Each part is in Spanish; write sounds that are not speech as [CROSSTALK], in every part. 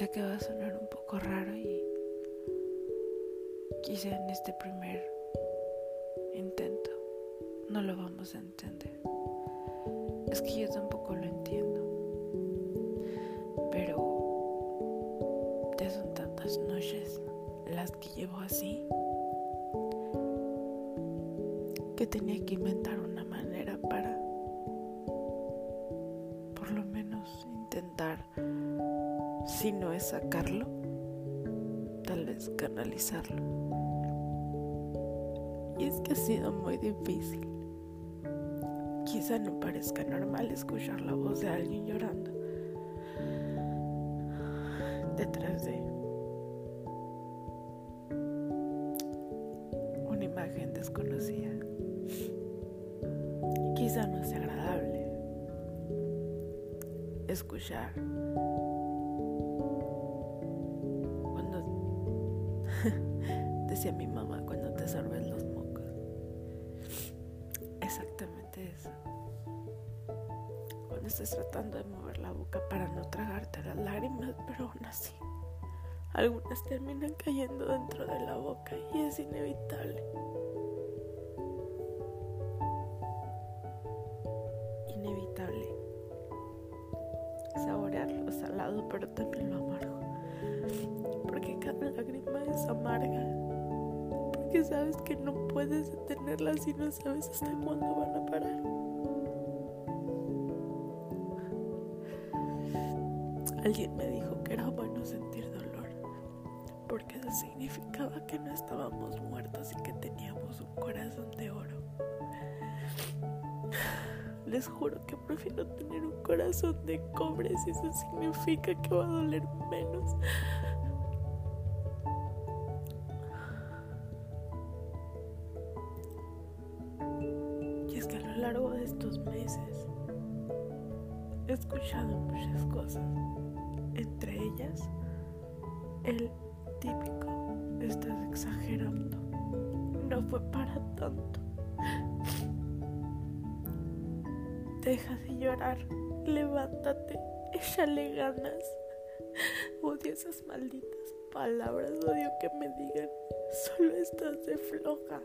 Sé que va a sonar un poco raro y quizá en este primer intento no lo vamos a entender. Es que yo tampoco lo entiendo. Pero ya son tantas noches las que llevo así que tenía que inventar una si no es sacarlo, tal vez canalizarlo. Y es que ha sido muy difícil. Quizá no parezca normal escuchar la voz de alguien llorando detrás de una imagen desconocida. Quizá no sea agradable escuchar decía mi mamá cuando te sorbes los mocos. Exactamente eso. Cuando estás tratando de mover la boca para no tragarte las lágrimas, pero aún así, algunas terminan cayendo dentro de la boca y es inevitable. Inevitable saborear lo salado, pero también lo amargo. Porque cada lágrima es amarga. Porque sabes que no puedes detenerlas y no sabes hasta cuándo van a parar. Alguien me dijo que era bueno sentir dolor, porque eso significaba que no estábamos muertos y que teníamos un corazón de oro. Les juro que prefiero tener un corazón de cobre si eso significa que va a doler menos. He escuchado muchas cosas, entre ellas el típico, estás exagerando, no fue para tanto. Deja de llorar, levántate, échale ganas. Odio esas malditas palabras, odio que me digan, solo estás de floja.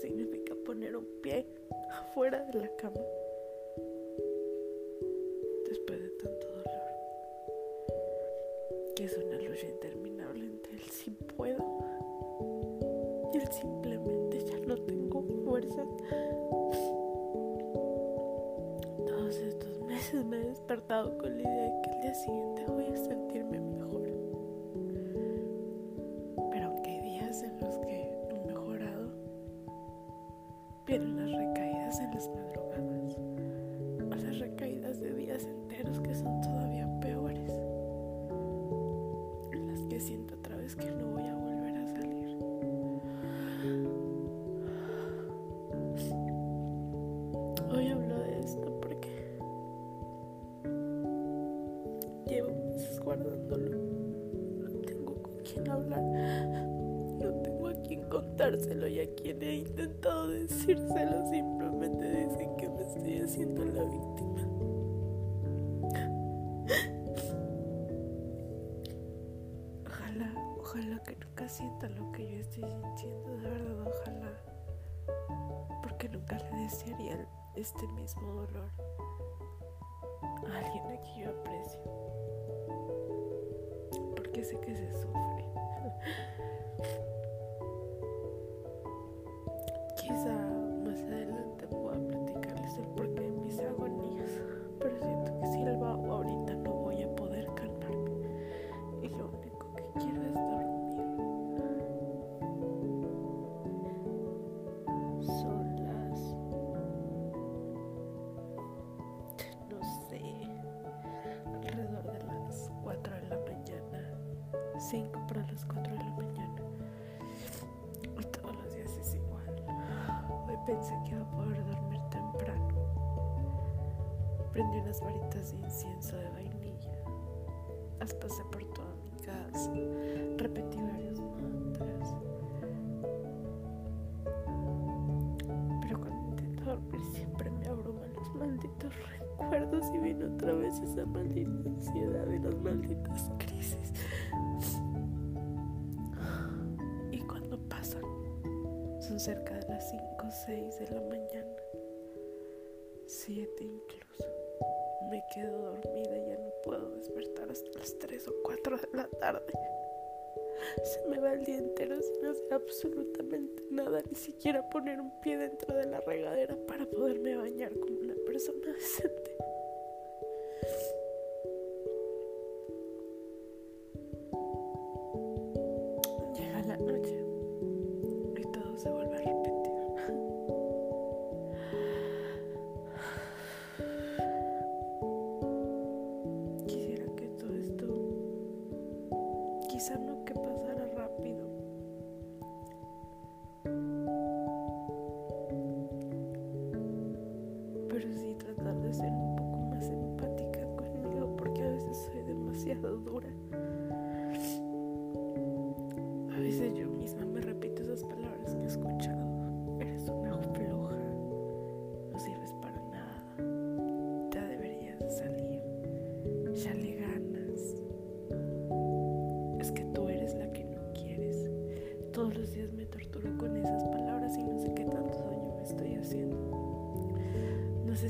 Significa poner un pie afuera de la cama después de tanto dolor, que es una lucha interminable entre el sí puedo y el simplemente ya no tengo fuerzas. Todos estos meses me he despertado con la idea de que el día siguiente contárselo y a quien he intentado decírselo simplemente dicen que me estoy haciendo la víctima. Ojalá, ojalá que nunca sienta lo que yo estoy sintiendo, de verdad, ojalá. Porque nunca le desearía este mismo dolor a alguien a quien yo aprecio. Porque sé que se sufre. [LAUGHS] 5 para las 4 de la mañana. Y todos los días es igual. Hoy pensé que iba a poder dormir temprano. Prendí unas varitas de incienso de vainilla. Las pasé por toda mi casa. Repetí varios mantras. Pero cuando intento dormir siempre me abruman los malditos recuerdos viene otra vez esa maldita ansiedad y las malditas crisis. Cerca de las 5 o 6 de la mañana, 7 incluso. Me quedo dormida y ya no puedo despertar hasta las 3 o 4 de la tarde. Se me va el día entero sin hacer absolutamente nada, ni siquiera poner un pie dentro de la regadera para poderme bañar como una persona decente.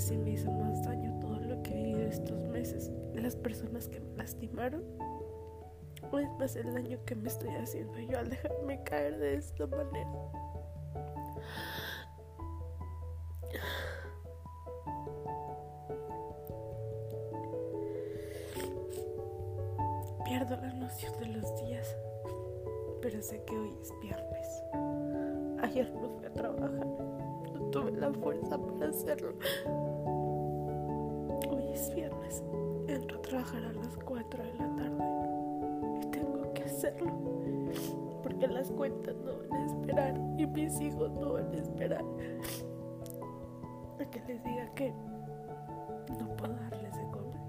Si me hizo más daño todo lo que he vivido estos meses, las personas que me lastimaron, o es más el daño que me estoy haciendo yo al dejarme caer de esta manera. Pierdo la noción de los días, pero sé que hoy es viernes. Ayer no fui a trabajar, no tuve la fuerza para hacerlo. Hoy es viernes, entro a trabajar a las 4 de la tarde. Y tengo que hacerlo. Porque las cuentas no van a esperar. Y mis hijos no van a esperar. A que les diga que no puedo darles de comer.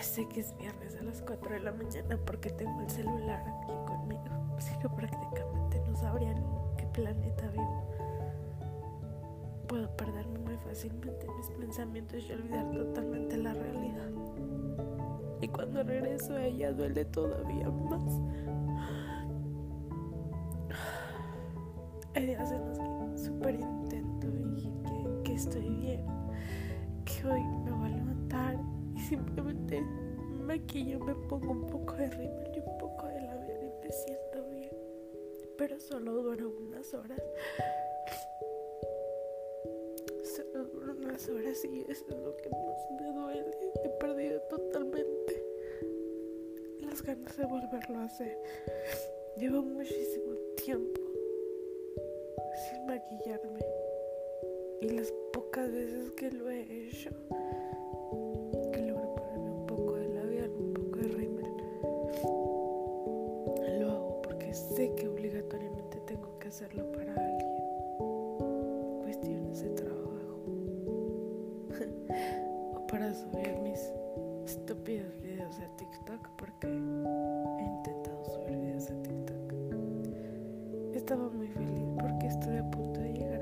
Sé que es viernes a las 4 de la mañana porque tengo el celular aquí conmigo, si no prácticamente no sabría en qué planeta vivo. Puedo perderme muy fácilmente en mis pensamientos y olvidar totalmente la realidad. Y cuando regreso a ella duele todavía más. Hay días en los que súper intento que, que estoy bien, que hoy me voy a levantar y simplemente me maquillo, me pongo un poco de rímel y un poco de labial y me siento bien. Pero solo dura unas horas. Unas horas y eso es lo que más me duele. He perdido totalmente las ganas de volverlo a hacer. Llevo muchísimo tiempo sin maquillarme. Y las pocas veces que lo he hecho, que logro ponerme un poco de labial, un poco de rímel, lo hago porque sé que obligatoriamente tengo que hacerlo para para subir mis estúpidos videos de TikTok porque he intentado subir videos de TikTok. Estaba muy feliz porque estoy a punto de llegar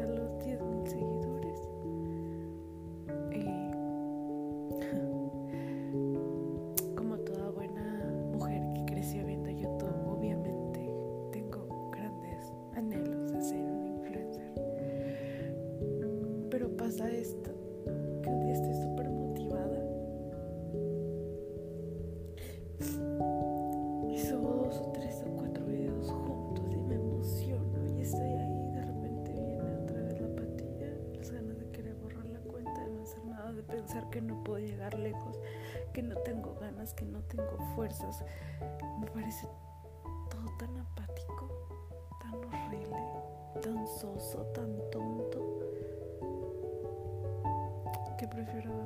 que no puedo llegar lejos, que no tengo ganas, que no tengo fuerzas. Me parece todo tan apático, tan horrible, tan soso, tan tonto, que prefiero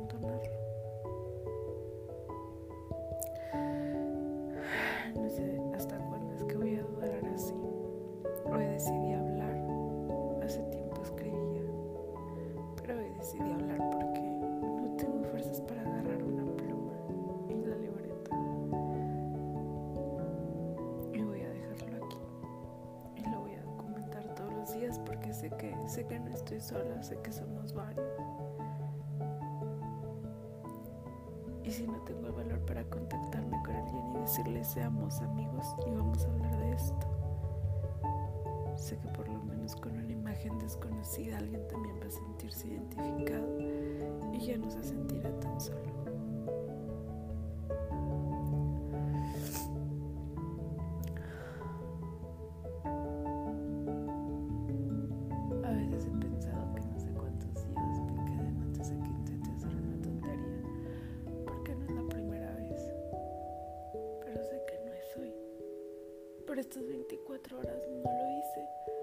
sé que sé que no estoy sola, sé que somos varios. Y si no tengo el valor para contactarme con alguien y decirle seamos amigos y vamos a hablar de esto, sé que por lo menos con una imagen desconocida alguien también va a sentirse identificado y ya no se sentirá tan solo. Por estas 24 horas no lo hice.